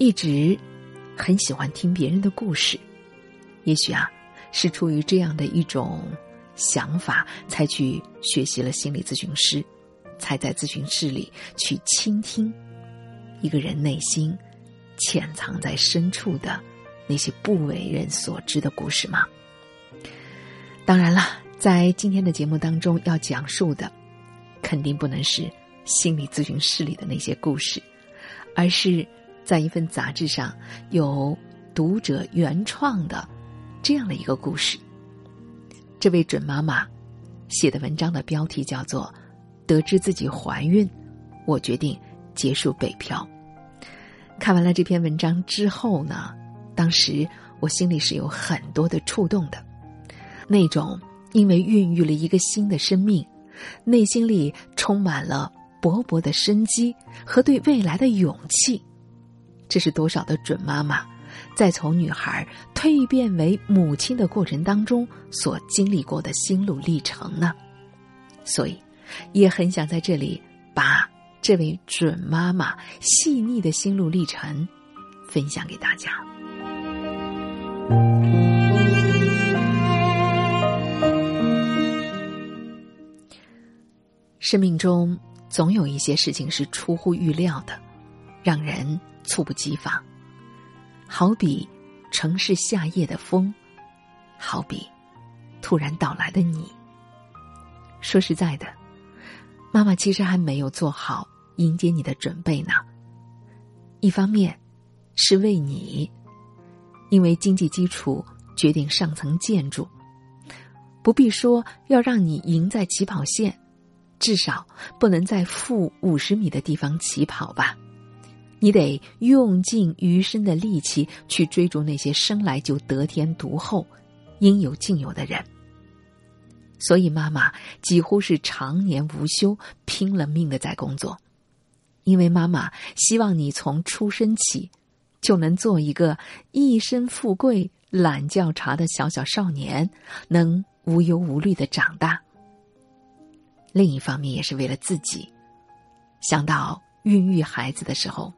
一直很喜欢听别人的故事，也许啊，是出于这样的一种想法，才去学习了心理咨询师，才在咨询室里去倾听一个人内心潜藏在深处的那些不为人所知的故事吗？当然了，在今天的节目当中要讲述的，肯定不能是心理咨询室里的那些故事，而是在一份杂志上有读者原创的这样的一个故事。这位准妈妈写的文章的标题叫做《得知自己怀孕，我决定结束北漂》。看完了这篇文章之后呢，当时我心里是有很多的触动的。那种因为孕育了一个新的生命，内心里充满了勃勃的生机和对未来的勇气，这是多少的准妈妈在从女孩蜕变为母亲的过程当中所经历过的心路历程呢？所以，也很想在这里把这位准妈妈细腻的心路历程分享给大家。生命中总有一些事情是出乎预料的，让人猝不及防。好比城市夏夜的风，好比突然到来的你。说实在的，妈妈其实还没有做好迎接你的准备呢。一方面是为你，因为经济基础决定上层建筑，不必说要让你赢在起跑线。至少不能在负五十米的地方起跑吧？你得用尽余生的力气去追逐那些生来就得天独厚、应有尽有的人。所以，妈妈几乎是常年无休、拼了命的在工作，因为妈妈希望你从出生起就能做一个一身富贵、懒觉茶的小小少年，能无忧无虑的长大。另一方面，也是为了自己。想到孕育孩子的时候，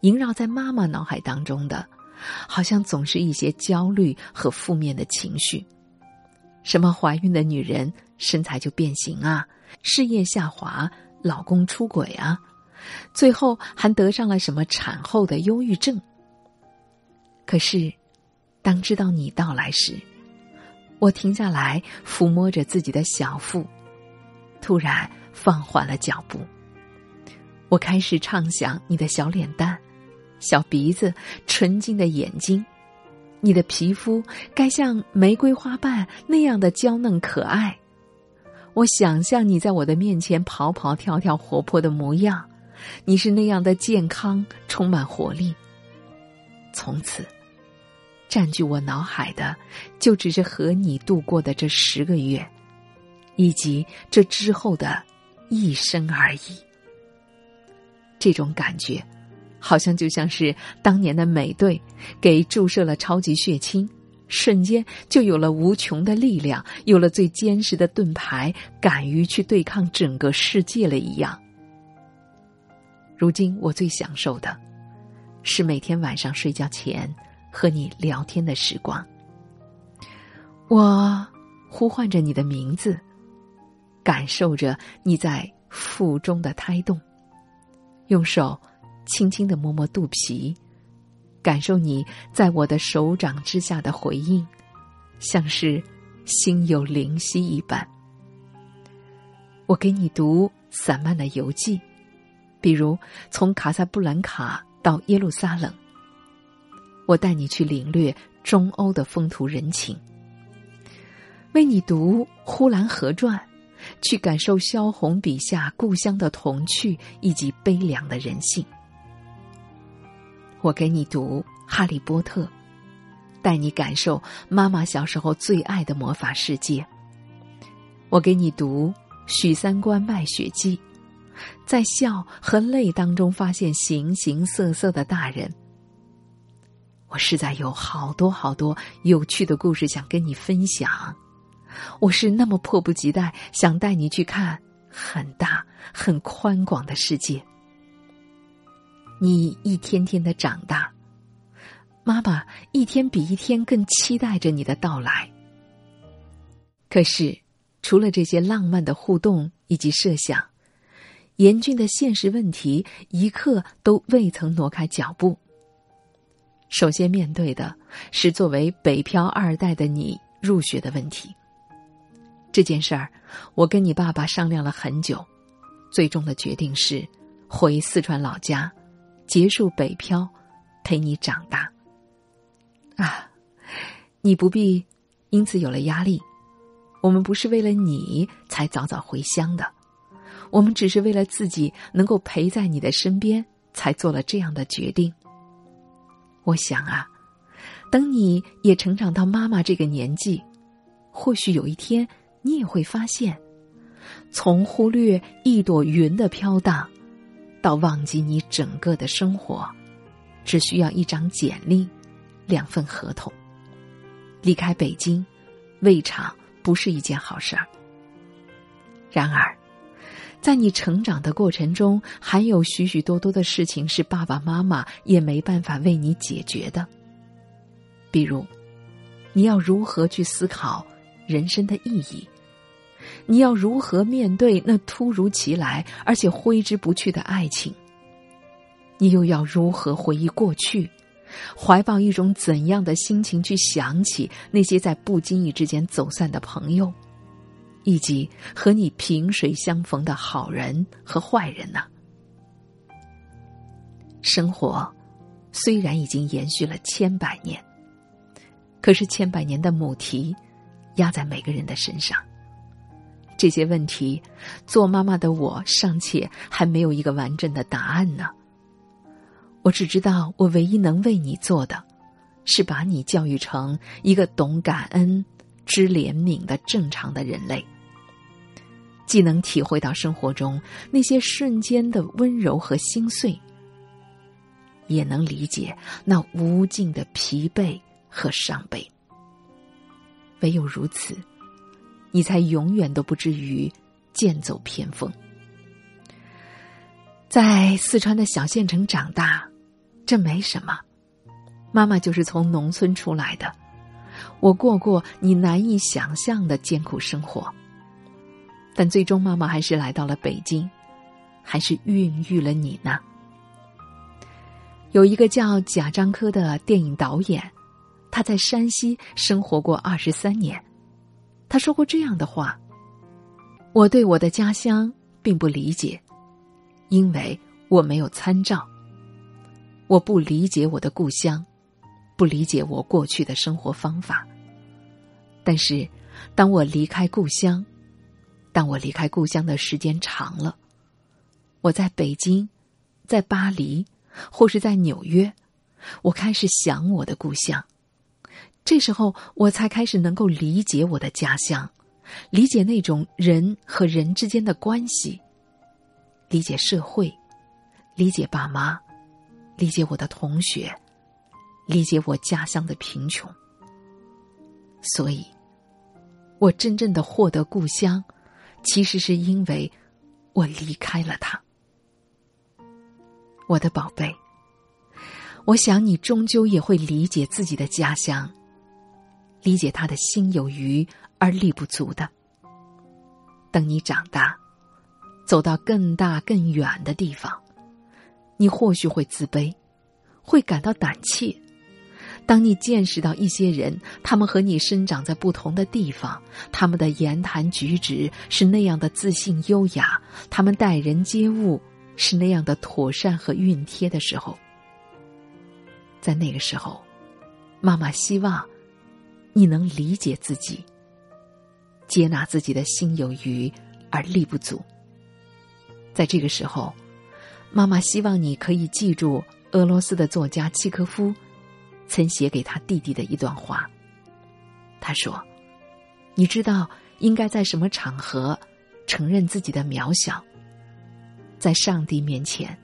萦绕在妈妈脑海当中的，好像总是一些焦虑和负面的情绪。什么怀孕的女人身材就变形啊，事业下滑，老公出轨啊，最后还得上了什么产后的忧郁症。可是，当知道你到来时，我停下来抚摸着自己的小腹。突然放缓了脚步，我开始畅想你的小脸蛋、小鼻子、纯净的眼睛，你的皮肤该像玫瑰花瓣那样的娇嫩可爱。我想象你在我的面前跑跑跳跳、活泼的模样，你是那样的健康、充满活力。从此，占据我脑海的就只是和你度过的这十个月。以及这之后的一生而已。这种感觉，好像就像是当年的美队给注射了超级血清，瞬间就有了无穷的力量，有了最坚实的盾牌，敢于去对抗整个世界了一样。如今我最享受的，是每天晚上睡觉前和你聊天的时光。我呼唤着你的名字。感受着你在腹中的胎动，用手轻轻的摸摸肚皮，感受你在我的手掌之下的回应，像是心有灵犀一般。我给你读散漫的游记，比如从卡萨布兰卡到耶路撒冷，我带你去领略中欧的风土人情，为你读《呼兰河传》。去感受萧红笔下故乡的童趣以及悲凉的人性。我给你读《哈利波特》，带你感受妈妈小时候最爱的魔法世界。我给你读《许三观卖血记》，在笑和泪当中发现形形色色的大人。我实在有好多好多有趣的故事想跟你分享。我是那么迫不及待想带你去看很大、很宽广的世界。你一天天的长大，妈妈一天比一天更期待着你的到来。可是，除了这些浪漫的互动以及设想，严峻的现实问题一刻都未曾挪开脚步。首先面对的是作为北漂二代的你入学的问题。这件事儿，我跟你爸爸商量了很久，最终的决定是回四川老家。结束北漂，陪你长大。啊，你不必因此有了压力。我们不是为了你才早早回乡的，我们只是为了自己能够陪在你的身边，才做了这样的决定。我想啊，等你也成长到妈妈这个年纪，或许有一天你也会发现，从忽略一朵云的飘荡。到忘记你整个的生活，只需要一张简历，两份合同。离开北京，未尝不是一件好事儿。然而，在你成长的过程中，还有许许多多的事情是爸爸妈妈也没办法为你解决的。比如，你要如何去思考人生的意义？你要如何面对那突如其来而且挥之不去的爱情？你又要如何回忆过去，怀抱一种怎样的心情去想起那些在不经意之间走散的朋友，以及和你萍水相逢的好人和坏人呢？生活虽然已经延续了千百年，可是千百年的母题压在每个人的身上。这些问题，做妈妈的我尚且还没有一个完整的答案呢。我只知道，我唯一能为你做的，是把你教育成一个懂感恩、知怜悯的正常的人类，既能体会到生活中那些瞬间的温柔和心碎，也能理解那无尽的疲惫和伤悲。唯有如此。你才永远都不至于剑走偏锋。在四川的小县城长大，这没什么。妈妈就是从农村出来的，我过过你难以想象的艰苦生活。但最终，妈妈还是来到了北京，还是孕育了你呢。有一个叫贾樟柯的电影导演，他在山西生活过二十三年。他说过这样的话：“我对我的家乡并不理解，因为我没有参照。我不理解我的故乡，不理解我过去的生活方法。但是，当我离开故乡，当我离开故乡的时间长了，我在北京，在巴黎，或是在纽约，我开始想我的故乡。”这时候，我才开始能够理解我的家乡，理解那种人和人之间的关系，理解社会，理解爸妈，理解我的同学，理解我家乡的贫穷。所以，我真正的获得故乡，其实是因为我离开了他。我的宝贝，我想你终究也会理解自己的家乡。理解他的心有余而力不足的。等你长大，走到更大更远的地方，你或许会自卑，会感到胆怯。当你见识到一些人，他们和你生长在不同的地方，他们的言谈举止是那样的自信优雅，他们待人接物是那样的妥善和熨帖的时候，在那个时候，妈妈希望。你能理解自己，接纳自己的心有余而力不足。在这个时候，妈妈希望你可以记住俄罗斯的作家契科夫曾写给他弟弟的一段话。他说：“你知道应该在什么场合承认自己的渺小？在上帝面前，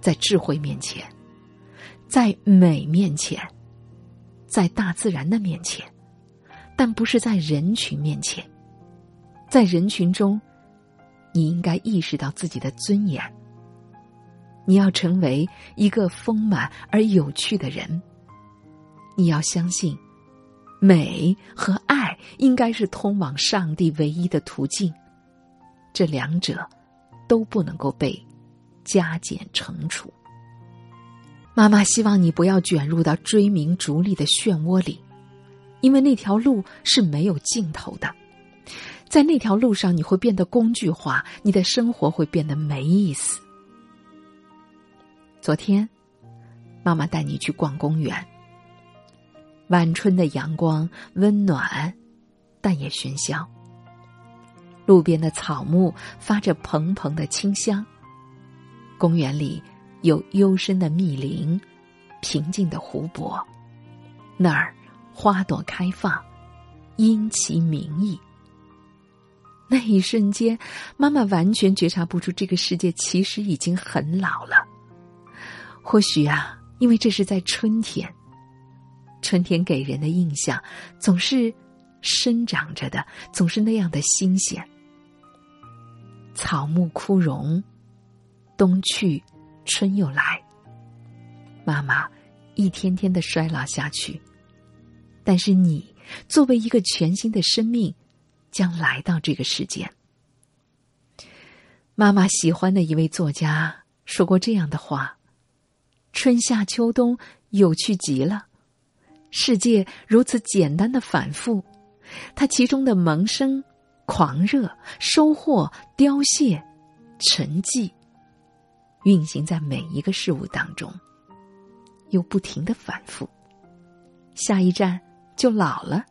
在智慧面前，在美面前。”在大自然的面前，但不是在人群面前。在人群中，你应该意识到自己的尊严。你要成为一个丰满而有趣的人。你要相信，美和爱应该是通往上帝唯一的途径，这两者都不能够被加减乘除。妈妈希望你不要卷入到追名逐利的漩涡里，因为那条路是没有尽头的。在那条路上，你会变得工具化，你的生活会变得没意思。昨天，妈妈带你去逛公园。晚春的阳光温暖，但也喧嚣。路边的草木发着蓬蓬的清香。公园里有幽深的密林，平静的湖泊，那儿花朵开放，因其名义。那一瞬间，妈妈完全觉察不出这个世界其实已经很老了。或许啊，因为这是在春天。春天给人的印象总是生长着的，总是那样的新鲜。草木枯荣，冬去，春又来。妈妈一天天的衰老下去，但是你作为一个全新的生命。将来到这个世间。妈妈喜欢的一位作家说过这样的话：“春夏秋冬有趣极了，世界如此简单的反复，它其中的萌生、狂热、收获、凋谢、沉寂，运行在每一个事物当中，又不停的反复。下一站就老了。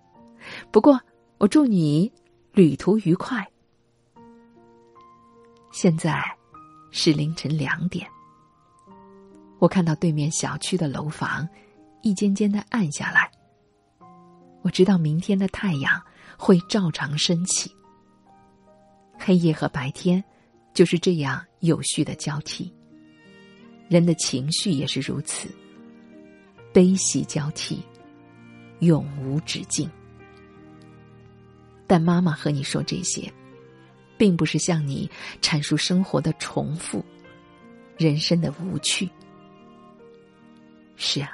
不过，我祝你。”旅途愉快。现在是凌晨两点，我看到对面小区的楼房一间间的暗下来。我知道明天的太阳会照常升起。黑夜和白天就是这样有序的交替。人的情绪也是如此，悲喜交替，永无止境。但妈妈和你说这些，并不是向你阐述生活的重复、人生的无趣。是啊，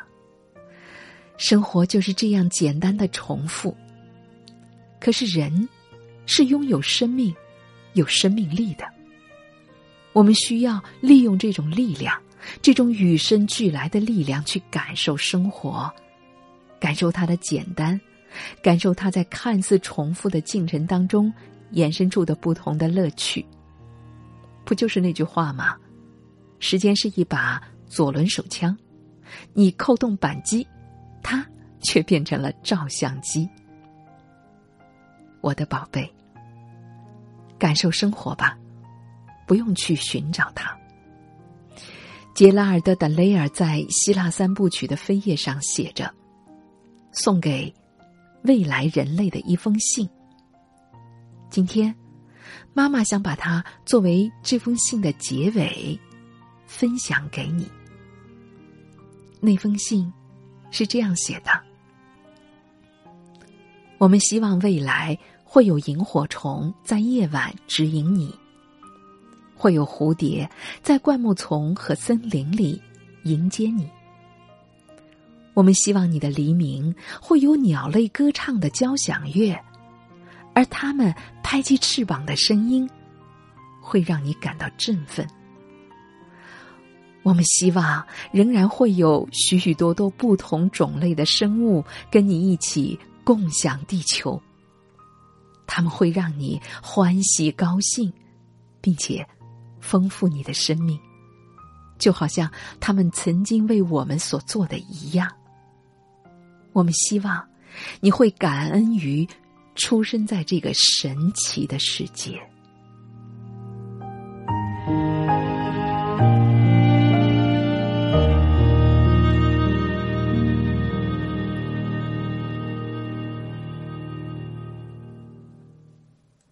生活就是这样简单的重复。可是人是拥有生命、有生命力的。我们需要利用这种力量，这种与生俱来的力量，去感受生活，感受它的简单。感受它在看似重复的进程当中延伸出的不同的乐趣，不就是那句话吗？时间是一把左轮手枪，你扣动扳机，它却变成了照相机。我的宝贝，感受生活吧，不用去寻找它。杰拉尔德·德雷尔在希腊三部曲的扉页上写着：“送给。”未来人类的一封信。今天，妈妈想把它作为这封信的结尾，分享给你。那封信是这样写的：我们希望未来会有萤火虫在夜晚指引你，会有蝴蝶在灌木丛和森林里迎接你。我们希望你的黎明会有鸟类歌唱的交响乐，而它们拍击翅膀的声音，会让你感到振奋。我们希望仍然会有许许多多不同种类的生物跟你一起共享地球，他们会让你欢喜高兴，并且丰富你的生命，就好像他们曾经为我们所做的一样。我们希望你会感恩于出生在这个神奇的世界。